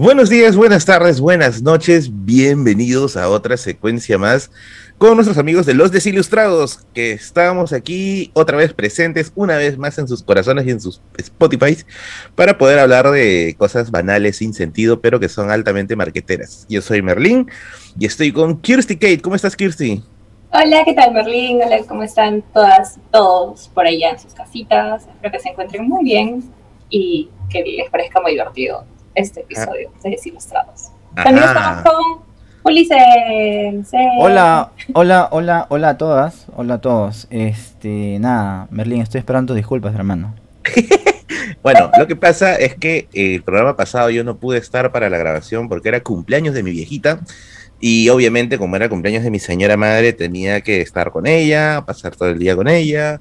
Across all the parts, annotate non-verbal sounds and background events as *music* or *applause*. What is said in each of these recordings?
Buenos días, buenas tardes, buenas noches, bienvenidos a otra secuencia más con nuestros amigos de Los Desilustrados, que estamos aquí otra vez presentes, una vez más en sus corazones y en sus Spotify, para poder hablar de cosas banales, sin sentido, pero que son altamente marqueteras. Yo soy Merlín y estoy con Kirsty Kate. ¿Cómo estás, Kirsty? Hola, ¿qué tal, Merlín? Hola, ¿cómo están todas, todos por allá en sus casitas? Espero que se encuentren muy bien y que les parezca muy divertido este episodio de Desilustrados. También estamos con Ulises. Hola, hola, hola, hola a todas, hola a todos. Este, nada, Merlín, estoy esperando disculpas, hermano. *laughs* bueno, lo que pasa es que el programa pasado yo no pude estar para la grabación porque era cumpleaños de mi viejita. Y obviamente, como era cumpleaños de mi señora madre, tenía que estar con ella, pasar todo el día con ella,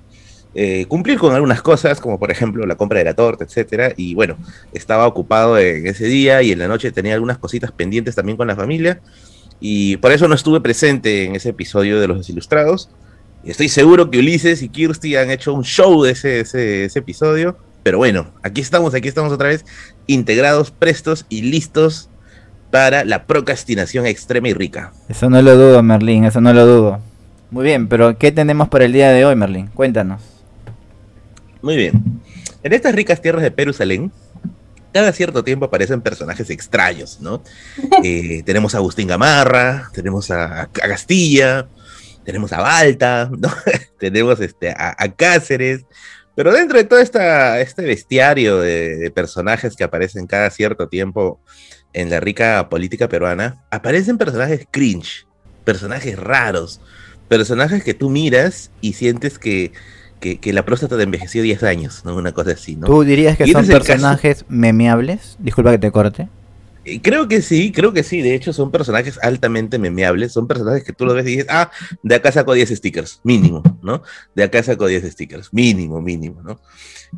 eh, cumplir con algunas cosas, como por ejemplo la compra de la torta, etcétera. Y bueno, estaba ocupado en ese día y en la noche tenía algunas cositas pendientes también con la familia. Y por eso no estuve presente en ese episodio de Los Desilustrados. Estoy seguro que Ulises y Kirsty han hecho un show de ese, ese, ese episodio. Pero bueno, aquí estamos, aquí estamos otra vez, integrados, prestos y listos para la procrastinación extrema y rica. Eso no lo dudo, Merlín, eso no lo dudo. Muy bien, pero ¿qué tenemos para el día de hoy, Merlín? Cuéntanos. Muy bien. En estas ricas tierras de Perusalén, cada cierto tiempo aparecen personajes extraños, ¿no? *laughs* Eh, tenemos a Agustín Gamarra, tenemos a, Castilla, tenemos a Balta, *laughs* ¿no? tenemos este, a, Cáceres, pero dentro de todo esta, este bestiario de, personajes que aparecen cada cierto tiempo en la rica política peruana, aparecen personajes cringe, personajes raros, personajes que tú miras y sientes que que, la próstata te envejeció 10 años, ¿no? Una cosa así, ¿no? ¿Tú dirías que son personajes memeables? Disculpa que te corte. Eh, creo que sí, creo que sí. De hecho, son personajes altamente memeables. Son personajes que tú lo ves y dices, ah, de acá saco 10 stickers, mínimo, ¿no? De acá saco 10 stickers, mínimo, mínimo, ¿no?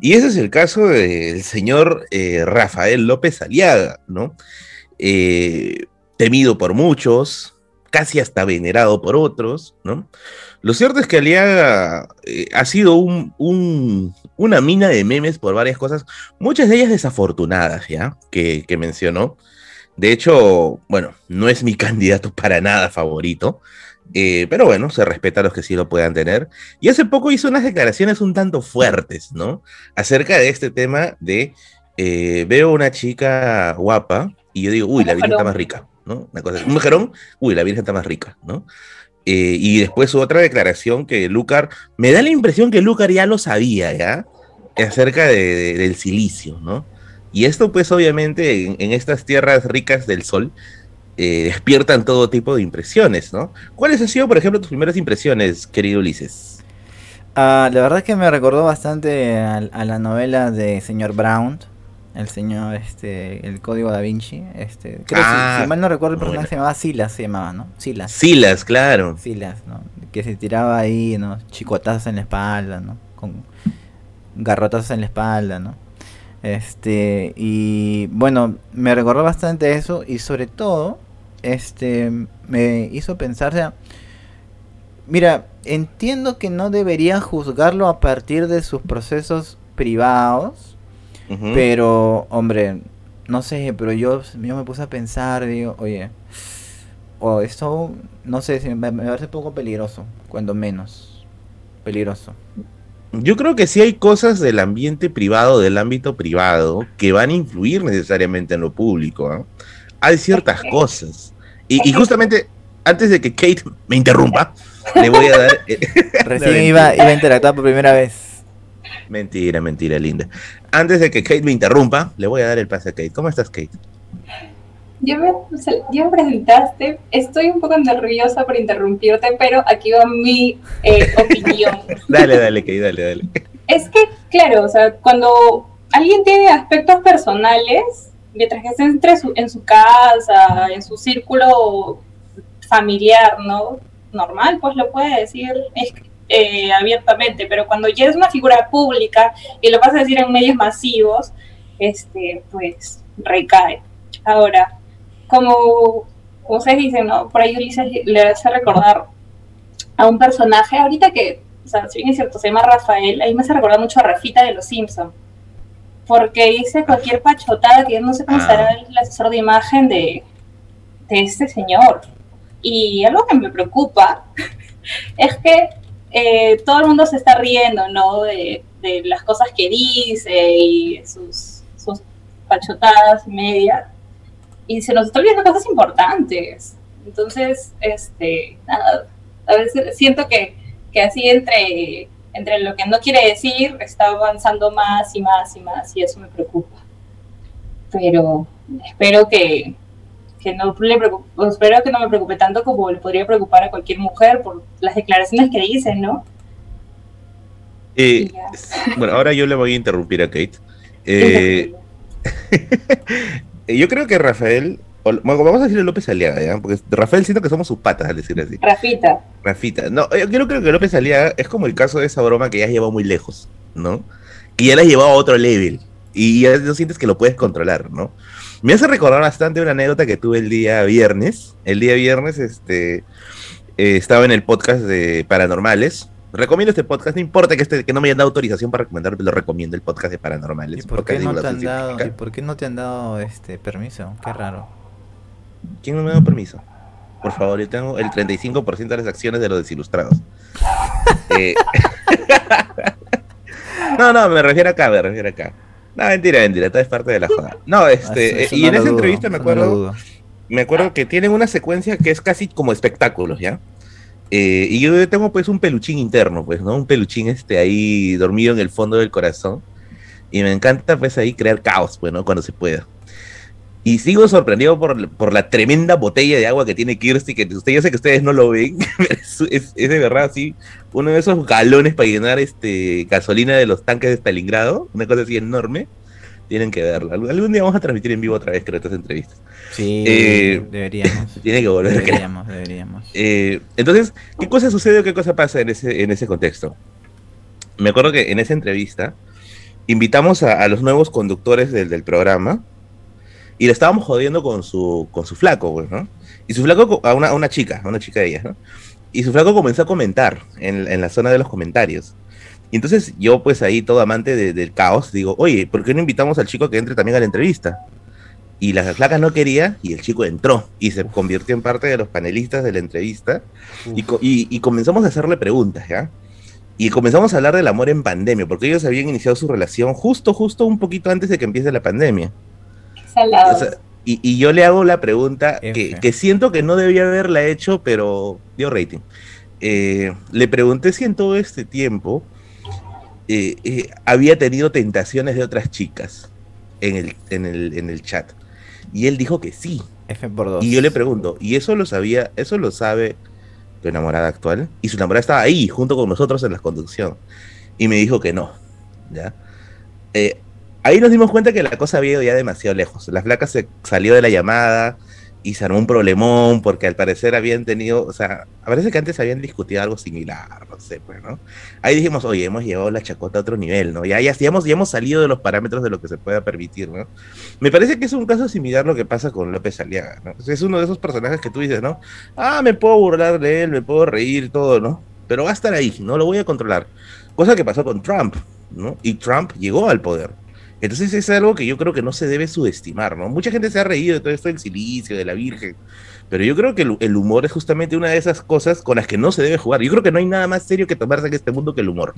Y ese es el caso del señor eh, Rafael López Aliaga, ¿no? Eh, temido por muchos, casi hasta venerado por otros, ¿no? Lo cierto es que Aliaga eh, ha sido un, una mina de memes por varias cosas, muchas de ellas desafortunadas, ¿ya? Que, mencionó. De hecho, bueno, no es mi *laughs* candidato para nada favorito, eh, pero bueno, se respeta a los que sí lo puedan tener. Y hace poco hizo unas declaraciones un tanto fuertes, ¿no? Acerca de este tema de, eh, veo una chica guapa y yo digo, uy, la Virgen está más rica, Una cosa, un mujerón, uy, la Virgen está más rica, ¿no? Eh, y después otra declaración que Lucar, me da la impresión que Lucar ya lo sabía, ¿ya? Acerca del silicio, ¿no? Y esto pues obviamente en, estas tierras ricas del sol eh, despiertan todo tipo de impresiones, ¿no? ¿Cuáles han sido, por ejemplo, tus primeras impresiones, querido Ulises? Ah, la verdad es que me recordó bastante a, a la novela de Señor Brown, el señor, este, el código da Vinci, este, creo ah, si, mal no recuerdo el personaje se llamaba Silas, se llamaba, ¿no? Silas. Silas, claro. Silas, ¿no? Que se tiraba ahí, ¿no? Chicotazos en la espalda, ¿no? Con garrotazos en la espalda, ¿no? Este, y bueno, me recordó bastante eso y sobre todo, este, me hizo pensar, o sea, mira, entiendo que no debería juzgarlo a partir de sus procesos privados, pero, hombre, no sé, pero yo, yo me puse a pensar, digo, oye, o esto, no sé, me, me parece un poco peligroso, cuando menos. Peligroso. Yo creo que sí hay cosas del ambiente privado, del ámbito privado, que van a influir necesariamente en lo público. ¿ah? Hay ciertas cosas. Y, justamente, antes de que Kate me interrumpa, le voy a dar... *laughs* *laughs* Recién iba, iba a interactuar por primera vez. Mentira, mentira, linda. Antes de que Kate me interrumpa, le voy a dar el pase a Kate. ¿Cómo estás, Kate? Ya me, me presentaste, estoy un poco nerviosa por interrumpirte, pero aquí va mi eh, *laughs* opinión. dale, dale, Kate, dale, dale. Es que, claro, o sea, cuando alguien tiene aspectos personales, mientras que esté entre en su casa, en su círculo familiar, ¿no? Normal, pues lo puede decir. Eh, abiertamente, pero cuando ya es una figura pública y lo vas a decir en medios masivos, este, pues recae. Ahora, como ustedes dicen, ¿no? Por ahí Ulises le hace recordar a un personaje, ahorita que, o sea, si bien es cierto, se llama Rafael, ahí me hace recordar mucho a Rafita de Los Simpsons. porque dice cualquier pachotada que no Ah. será el asesor de imagen de, de este señor. Y algo que me preocupa *laughs* es que eh, todo el mundo se está riendo, ¿no? De, las cosas que dice y sus, pachotadas y. Y se nos está olvidando cosas importantes. Entonces, este, nada, a veces siento que, que así entre, entre lo que no quiere decir está avanzando más y más y más y eso me preocupa. Pero espero que, que no le preocupe, espero que no me preocupe tanto como le podría preocupar a cualquier mujer por las declaraciones que dicen, ¿no? Eh, bueno, ahora yo le voy a interrumpir a Kate. *laughs* Eh, *laughs* yo creo que Rafael, o- bueno, vamos a decirle López Aliaga, ¿ya? Porque Rafael siento que somos sus patas, al decir así. Rafita, Rafita. No, yo creo, creo que López Aliaga es como el caso de esa broma que ya has llevado muy lejos, ¿no? Que ya la has llevado a otro level. Y ya no sientes que lo puedes controlar, ¿no? Me hace recordar bastante una anécdota que tuve el día viernes. El día viernes, este, eh, estaba en el podcast de Paranormales. Recomiendo este podcast, no importa que, este, que no me hayan dado autorización para recomendar, lo recomiendo el podcast de Paranormales. ¿Y por qué no te han dado, y por qué no te han dado este permiso? Qué raro. ¿Quién no me ha dado permiso? Por favor, yo tengo el 35% de las acciones de los desilustrados. *laughs* Eh, *laughs* no, no, me refiero acá, me refiero acá. No, mentira, mentira, todo es parte de la joda. No, este, Ah, Eso- eh, eso y no en esa dudo, entrevista me acuerdo, me acuerdo que tienen una secuencia que es casi como espectáculos, ¿ya? Eh, y yo tengo pues un peluchín interno, pues, ¿no? Un peluchín este ahí dormido en el fondo del corazón. Y me encanta pues ahí crear caos, pues, ¿no? Cuando se pueda. Y sigo sorprendido por, por la tremenda botella de agua que tiene Kirsty, que usted, yo sé que ustedes no lo ven, *laughs* es, es- es de verdad así, uno de esos galones para llenar este gasolina de los tanques de Stalingrado, una cosa así enorme. Tienen que verlo. Algún día vamos a transmitir en vivo otra vez, creo, estas entrevistas. Sí, Eh, deberíamos. *laughs* Tiene que volver, creo. deberíamos, deberíamos. Eh, entonces, ¿qué cosa sucede o qué cosa pasa en ese, en ese contexto? Me acuerdo que en esa entrevista invitamos a, a los nuevos conductores del, del programa y le estábamos jodiendo con su, con su flaco, pues, ¿no? Y su flaco, co- a una, a una chica, a una chica de ellas, ¿no? Y su flaco comenzó a comentar en, en la zona de los comentarios. Y entonces yo, pues ahí, todo amante de- del caos, digo, oye, ¿por qué no invitamos al chico que entre también a la entrevista? Y la flaca no quería y el chico entró y se convirtió en parte de los panelistas de la entrevista y, y- y comenzamos a hacerle preguntas, ¿ya? Y comenzamos a hablar del amor en pandemia, porque ellos habían iniciado su relación justo, justo un poquito antes de que empiece la pandemia. Salado. O sea, y, y yo le hago la pregunta que, siento que no debía haberla hecho, pero dio rating. Eh, le pregunté si en todo este tiempo eh, eh, había tenido tentaciones de otras chicas en el, en, el, en el chat. Y él dijo que sí. F por dos. Y yo le pregunto, ¿y eso lo sabía, eso lo sabe tu enamorada actual? Y su enamorada estaba ahí, junto con nosotros en la conducción. Y me dijo que no. ¿ya? Eh, ahí nos dimos cuenta que la cosa había ido ya demasiado lejos. La flaca se salió de la llamada y se armó un problemón porque al parecer habían tenido, o sea, parece que antes habían discutido algo similar, no sé, pues, ¿no? Ahí dijimos, oye, hemos llevado la chacota a otro nivel, ¿no? Ya, ya, ya hemos, ya hemos salido de los parámetros de lo que se pueda permitir, ¿no? Me parece que es un caso similar lo que pasa con López Aliaga, ¿no? Es uno de esos personajes que tú dices, ¿no? Ah, me puedo burlar de él, me puedo reír, todo, ¿no? Pero va a estar ahí, no lo voy a controlar. Cosa que pasó con Trump, ¿no? Y Trump llegó al poder. Entonces es algo que yo creo que no se debe subestimar, ¿no? Mucha gente se ha reído de todo esto del silicio, de la Virgen, pero yo creo que el, el humor es justamente una de esas cosas con las que no se debe jugar. Yo creo que no hay nada más serio que tomarse en este mundo que el humor.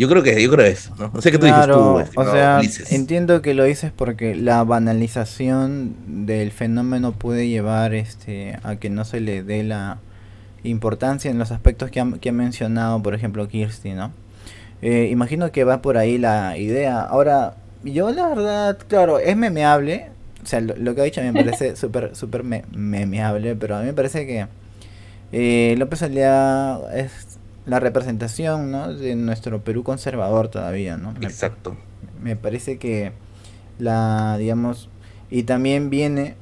Yo creo que, yo creo eso, ¿no? No sé qué tú dices tú, o sea, Ulises. entiendo que lo dices porque la banalización del fenómeno puede llevar este a que no se le dé la importancia en los aspectos que ha, que ha mencionado, por ejemplo, Kirsty, ¿no? Eh, imagino que va por ahí la idea. Ahora, yo la verdad, claro, es memeable. O sea, lo, lo que ha dicho me parece *laughs* súper, súper me- memeable, pero a mí me parece que eh, López Aliaga es la representación, ¿no? de nuestro Perú conservador todavía, ¿no? Exacto. me parece que la, digamos, y también viene,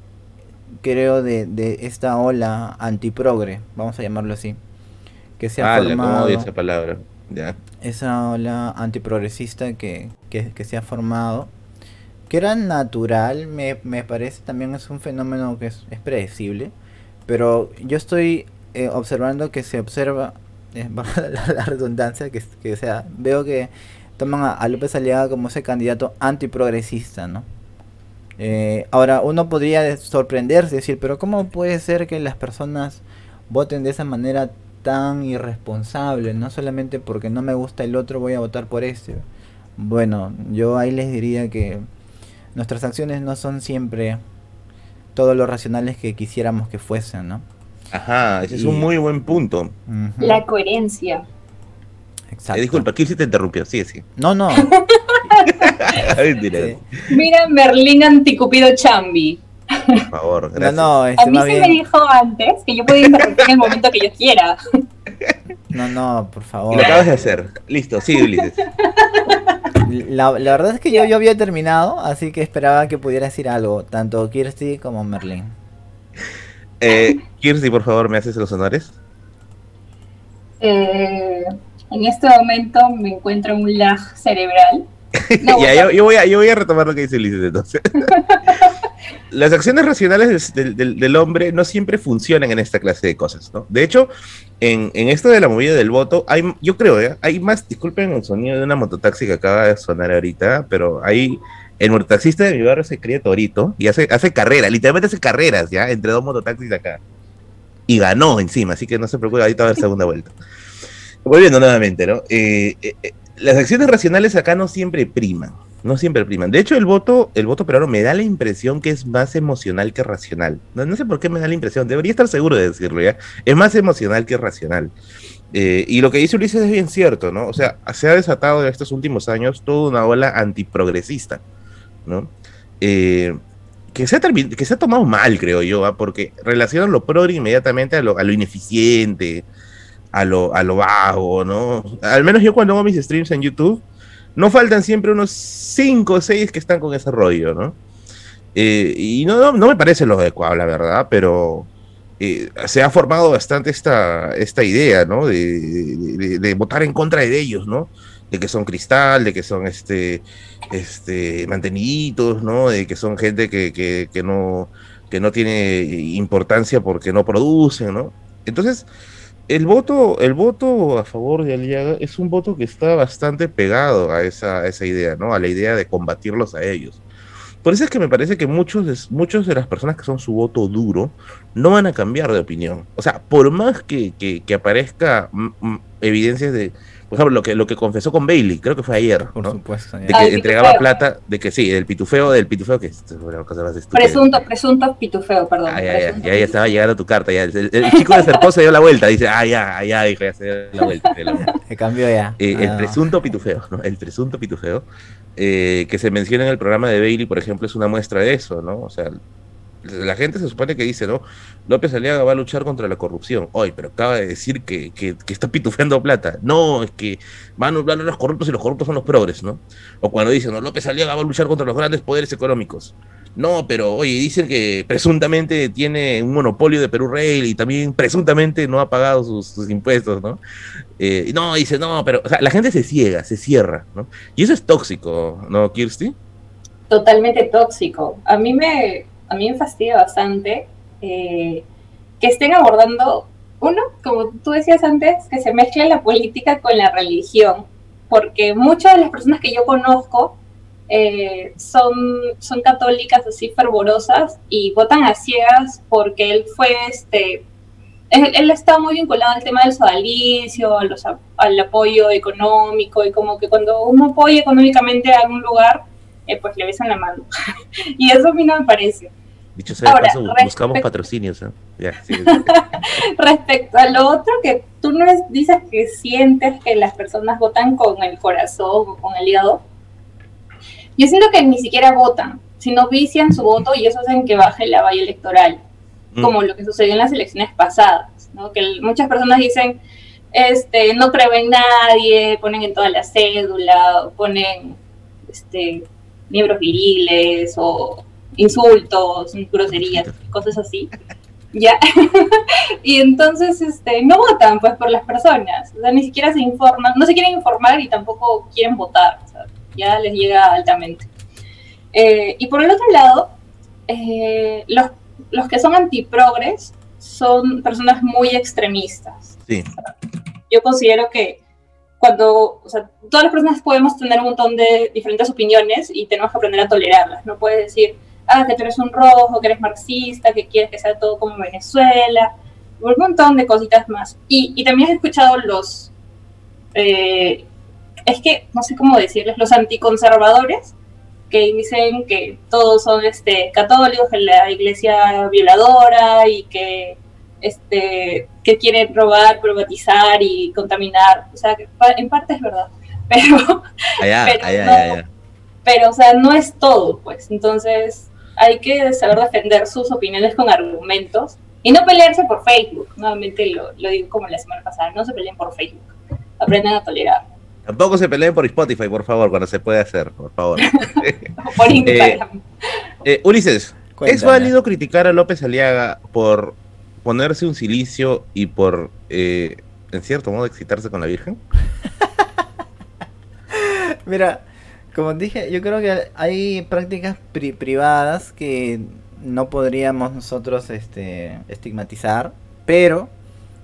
creo, de, de esta ola antiprogre, vamos a llamarlo así, que se ha Ah, la- cómo formado, odio esa palabra. Esa ola antiprogresista que, que, se ha formado, que era natural, me, me parece también es un fenómeno que es, predecible, pero yo estoy eh, observando que se observa, eh, *laughs* la, la redundancia, que, que sea, veo que toman a, López Aliaga como ese candidato antiprogresista, ¿no? Eh, ahora, uno podría sorprenderse, decir, pero ¿cómo puede ser que las personas voten de esa manera tan irresponsable? No solamente porque no me gusta el otro voy a votar por este. Bueno, yo ahí les diría que nuestras acciones no son siempre todo lo racionales que quisiéramos que fuesen, ¿no? Ajá, ese es un muy buen punto. La coherencia. Exacto. Eh, disculpa, ¿quién te interrumpió? Sí, sí. No, no. *laughs* Mira, Merlín Anticupido Chambi. Por favor, gracias. No, no, este, a mí se me dijo antes que yo podía interrumpir en el momento que yo quiera. No, no, por favor. lo acabas de hacer. Listo, sí, Ulises. La, la, verdad es que yo, yo había terminado, así que esperaba que pudiera decir algo, tanto Kirsty como Merlin. Eh, Kirsty, por favor, ¿me haces los honores? Eh, en este momento me encuentro en un lag cerebral. *laughs* ya, yo, voy a, yo voy a retomar lo que dice Ulises entonces. *laughs* Las acciones racionales del, hombre no siempre funcionan en esta clase de cosas, ¿no? De hecho, en, esto de la movida del voto, hay, yo creo, ¿eh? hay más, disculpen el sonido de una mototaxi que acaba de sonar ahorita, pero hay, el mototaxista de mi barrio se cría torito y hace, hace carreras, literalmente hace carreras, ¿ya? Entre dos mototaxis acá. Y ganó encima, así que no se preocupe, ahorita va a haber segunda vuelta. Volviendo nuevamente, ¿no? Eh, eh, eh, las acciones racionales acá no siempre priman, no siempre priman. De hecho, el voto, el voto peruano me da la impresión que es más emocional que racional. No, sé por qué me da la impresión, debería estar seguro de decirlo ya. Es más emocional que racional. y lo que dice Ulises es bien cierto, ¿no? O sea, se ha desatado en estos últimos años toda una ola antiprogresista, ¿no? que, se ha que se ha tomado mal, creo yo, ¿ah? porque relacionan lo progre inmediatamente a lo, a lo ineficiente, a lo, a lo bajo, ¿no? Al menos yo cuando hago mis streams en YouTube, no faltan siempre unos 5 o 6 que están con ese rollo, ¿no? Eh, y no, no, me parece lo adecuado, la verdad, pero eh, se ha formado bastante esta, esta idea, ¿no? De, de, votar en contra de ellos, ¿no? De que son cristal, de que son este, este, manteniditos, ¿no? De que son gente que, que, que no, que no tiene importancia porque no producen, ¿no? Entonces, el voto, el voto a favor de Aliaga es un voto que está bastante pegado a esa, esa idea, ¿no? A la idea de combatirlos a ellos. Por eso es que me parece que muchos muchos de las personas que son su voto duro no van a cambiar de opinión. O sea, por más que, que, que aparezca evidencias de, por ejemplo, lo que, lo que confesó con Bailey, creo que fue ayer, Por supuesto. De que entregaba plata, de que sí, del pitufeo, del pitufeo, que es una cosa más estúpida. Presunto, presunto pitufeo, perdón. Ah, ya, ya, ya, estaba llegando tu carta, ya. El, *laughs* chico de Serpó se dio la vuelta, dice, ah, ya, ya, dijo, ya se dio la vuelta. Se cambió ya. Eh, el ah. presunto pitufeo, ¿no? El presunto pitufeo, eh, que se menciona en el programa de Bailey, por ejemplo, es una muestra de eso, ¿no? O sea, la gente se supone que dice, ¿no? López Aliaga va a luchar contra la corrupción. Hoy, pero acaba de decir que, que, está pitufeando plata. No, es que van a hablar los corruptos y los corruptos son los progres, ¿no? O cuando dicen, no, López Aliaga va a luchar contra los grandes poderes económicos. No, pero oye, dicen que presuntamente tiene un monopolio de Perú Rail y también presuntamente no ha pagado sus, impuestos, ¿no? Eh, no, dice, no, pero o sea, la gente se ciega, se cierra, ¿no? Y eso es tóxico, ¿no, Kirsty? Totalmente tóxico. A mí me, a mí me fastidia bastante eh, que estén abordando, uno, como tú decías antes, que se mezcla la política con la religión, porque muchas de las personas que yo conozco eh, son, son católicas así fervorosas y votan a ciegas porque él fue, este, él, está muy vinculado al tema del sodalicio, al apoyo económico y como que cuando uno apoya económicamente a algún lugar, eh, pues le besan la mano. *laughs* y eso a mí no me parece. Dicho sea de paso, buscamos *laughs* patrocinios. ¿eh? respecto a lo otro que tú no dices que sientes que las personas votan con el corazón o con el hígado, yo siento que ni siquiera votan, sino vician su voto y eso hacen que baje la valla electoral, mm. como lo que sucedió en las elecciones pasadas, ¿no? que muchas personas dicen, este, no creo en nadie, ponen en toda la cédula, ponen este, miembros viriles o insultos, groserías, cosas así. Ya. *laughs* y entonces este, no votan pues por las personas, o sea, ni siquiera se informan, no se quieren informar y tampoco quieren votar, o sea, ya les llega altamente. Eh, y por el otro lado, eh, los, los que son antiprogres son personas muy extremistas. Sí. Yo considero que cuando, o sea, todas las personas podemos tener un montón de diferentes opiniones y tenemos que aprender a tolerarlas. No puedes decir, ah, que tú eres un rojo, que eres marxista, que quieres que sea todo como Venezuela, un montón de cositas más. Y, y también he escuchado los, eh, es que no sé cómo decirles, los anticonservadores que dicen que todos son este, católicos, que la iglesia violadora y que, este, que quieren robar, privatizar y contaminar. O sea, en parte es verdad, *laughs* pero, pero, pero, o sea, no es todo, pues. Entonces, hay que saber defender sus opiniones con argumentos y no pelearse por Facebook. Nuevamente lo, lo digo como la semana pasada, no se peleen por Facebook, aprendan a tolerar. Tampoco se peleen por Spotify, por favor, cuando se puede hacer, por favor. *laughs* por Instagram. Eh, eh, Ulises, ¿es válido criticar a López Aliaga por ponerse un silicio y por, eh, en cierto modo, excitarse con la Virgen? *laughs* Mira, como dije, yo creo que hay prácticas privadas que no podríamos nosotros este, estigmatizar, pero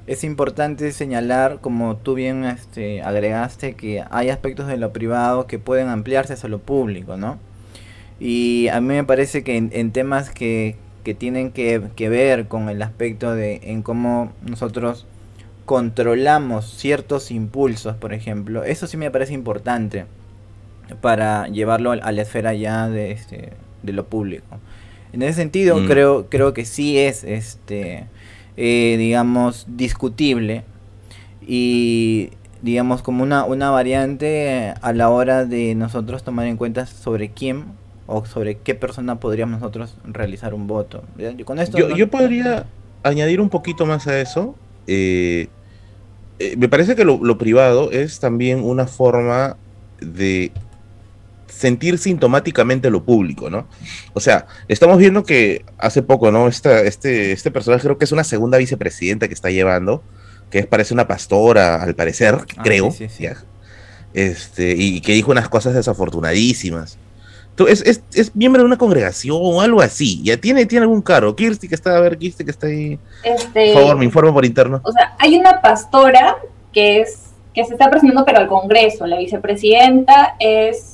es importante señalar, como tú bien este, agregaste, que hay aspectos de lo privado que pueden ampliarse hacia lo público, ¿no? Y a mí me parece que en, temas que, que tienen que, que, ver con el aspecto de en cómo nosotros controlamos ciertos impulsos, por ejemplo, eso sí me parece importante para llevarlo a la esfera ya de, este, de lo público. En ese sentido, mm. creo, creo que sí es este eh, digamos, discutible y, digamos, como una, una variante a la hora de nosotros tomar en cuenta sobre quién o sobre qué persona podríamos nosotros realizar un voto. Con esto yo, podría añadir un poquito más a eso. Eh, eh, me parece que lo, privado es también una forma de sentir sintomáticamente lo público, ¿no? O sea, estamos viendo que hace poco, ¿no? Esta, este, este personaje creo que es una segunda vicepresidenta que está llevando, que parece una pastora, al parecer, ah, creo, Este, y que dijo unas cosas desafortunadísimas. Es, es, es, miembro de una congregación o algo así. Ya tiene, tiene algún cargo. Kirsti que está, a ver, Kirsti que está ahí. Este, por favor, me informo por interno. O sea, hay una pastora que es que se está presentando pero al Congreso. La vicepresidenta es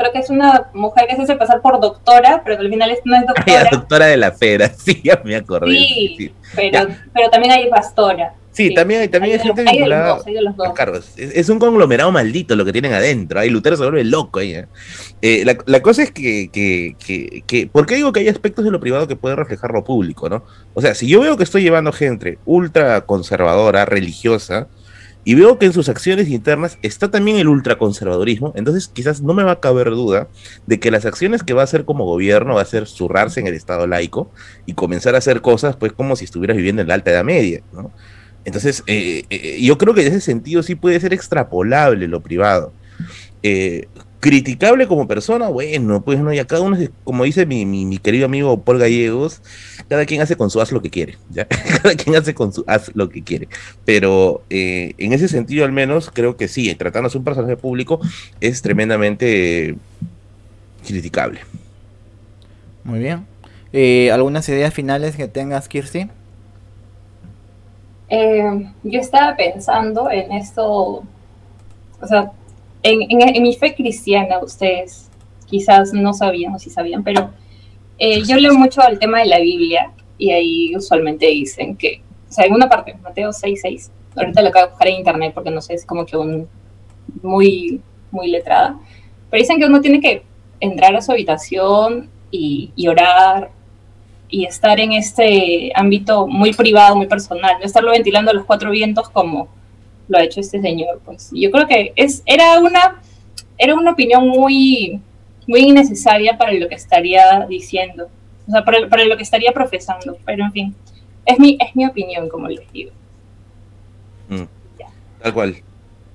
creo que es una mujer que se hace pasar por doctora, pero al final no es doctora. La doctora de la pera, *laughs* sí, ya me acordé. Sí, Pero, pero también hay pastora. Sí, también, hay, también hay, gente vinculada Es, un conglomerado maldito lo que tienen adentro. Ahí Lutero se vuelve loco ahí. ¿eh? Eh, la, la, cosa es que, que, que, que, ¿por qué digo que hay aspectos de lo privado que pueden reflejar lo público, no? O sea, si yo veo que estoy llevando gente ultra conservadora, religiosa, y veo que en sus acciones internas está también el ultraconservadurismo, entonces quizás no me va a caber duda de que las acciones que va a hacer como gobierno va a ser zurrarse en el Estado laico y comenzar a hacer cosas pues como si estuvieras viviendo en la Alta Edad Media, ¿no? Entonces, eh, eh, yo creo que en ese sentido sí puede ser extrapolable lo privado. Eh, criticable como persona, bueno, pues no, ya cada uno, como dice mi, mi, querido amigo Paul Gallegos, cada quien hace con su haz lo que quiere, ¿ya? *laughs* cada quien hace con su haz lo que quiere. Pero eh, en ese sentido, al menos, creo que sí, tratándose un personaje público, es tremendamente criticable. Muy bien. Eh, ¿Algunas ideas finales que tengas, Kirsti? Eh, yo estaba pensando en esto, o sea, en, mi fe cristiana, ustedes quizás no sabían o si sabían, pero eh, yo leo mucho el tema de la Biblia y ahí usualmente dicen que, o sea, en una parte, Mateo 6.6, ahorita lo acabo de buscar en internet porque no sé, es como que un muy, muy letrada, pero dicen que uno tiene que entrar a su habitación y, y orar y estar en este ámbito muy privado, muy personal, no estarlo ventilando a los cuatro vientos como lo ha hecho este señor. Pues yo creo que es, era, una, era una opinión muy, muy innecesaria para lo que estaría diciendo, o sea, para, para lo que estaría profesando, pero en fin, es mi, es mi opinión, como les digo. Mm, tal cual.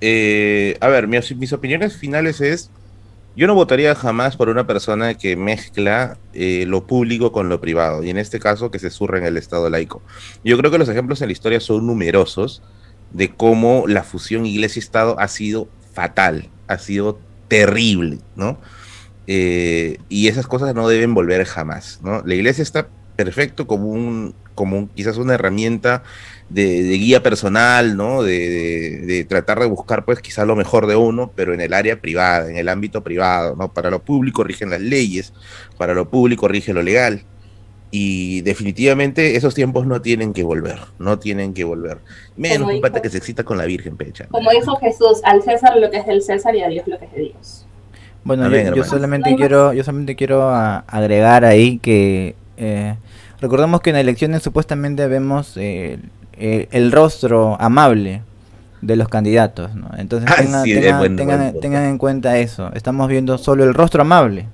Eh, a ver, mis, mis, opiniones finales es, yo no votaría jamás por una persona que mezcla eh, lo público con lo privado, y en este caso que se surra en el Estado laico. Yo creo que los ejemplos en la historia son numerosos, de cómo la fusión iglesia-estado ha sido fatal, ha sido terrible, ¿no? Eh, y esas cosas no deben volver jamás, ¿no? La iglesia está perfecto como un, como quizás una herramienta de, guía personal, ¿no? De, de, tratar de buscar, pues, quizás lo mejor de uno, pero en el área privada, en el ámbito privado, ¿no? Para lo público rigen las leyes, para lo público rige lo legal. Y definitivamente esos tiempos no tienen que volver, no tienen que volver. Menos un pata que se excita con la Virgen, pecha. Como dijo Jesús, al César lo que es del César y a Dios lo que es de Dios. Bueno, yo, solamente quiero, yo solamente quiero agregar ahí que eh, recordamos que en elecciones supuestamente vemos eh, el rostro amable de los candidatos, ¿no? Entonces *laughs* ah, tengan, en cuenta eso. Estamos viendo solo el rostro amable.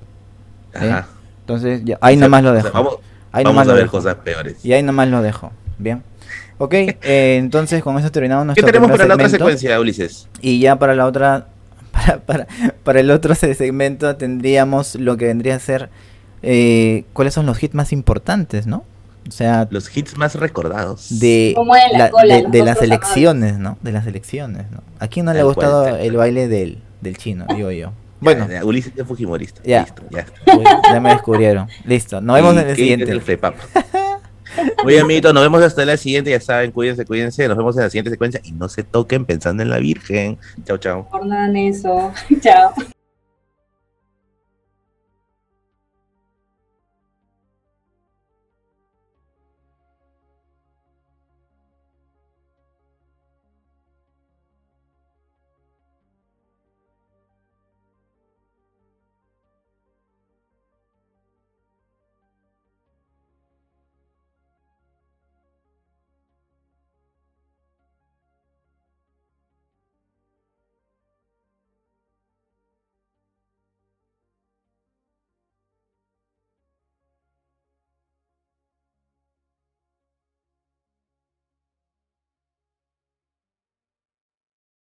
Entonces ya, ahí nomás lo dejo. vamos, ahí nomás a ver cosas peores. Y ahí nomás lo dejo. Bien. Ok, *laughs* eh, entonces con eso terminamos nuestro ¿Qué tenemos para la otra secuencia, Ulises? Y ya para la otra *laughs* para, para, el otro segmento tendríamos lo que vendría a ser eh, cuáles son los hits más importantes, ¿no? O sea, los hits más recordados de, de, las elecciones, ¿no? De las elecciones, ¿no? ¿A quién no le ha gustado el baile del, del chino? Digo yo. Bueno, Ulises es Fujimorista. Ya. Listo, ya. ya me descubrieron. Listo. Nos vemos en el siguiente. El *laughs* Muy amiguitos, nos vemos hasta la siguiente. Ya saben, cuídense, cuídense. Nos vemos en la siguiente secuencia y no se toquen pensando en la Virgen. Chao, chao. Por nada en eso. *laughs* chao.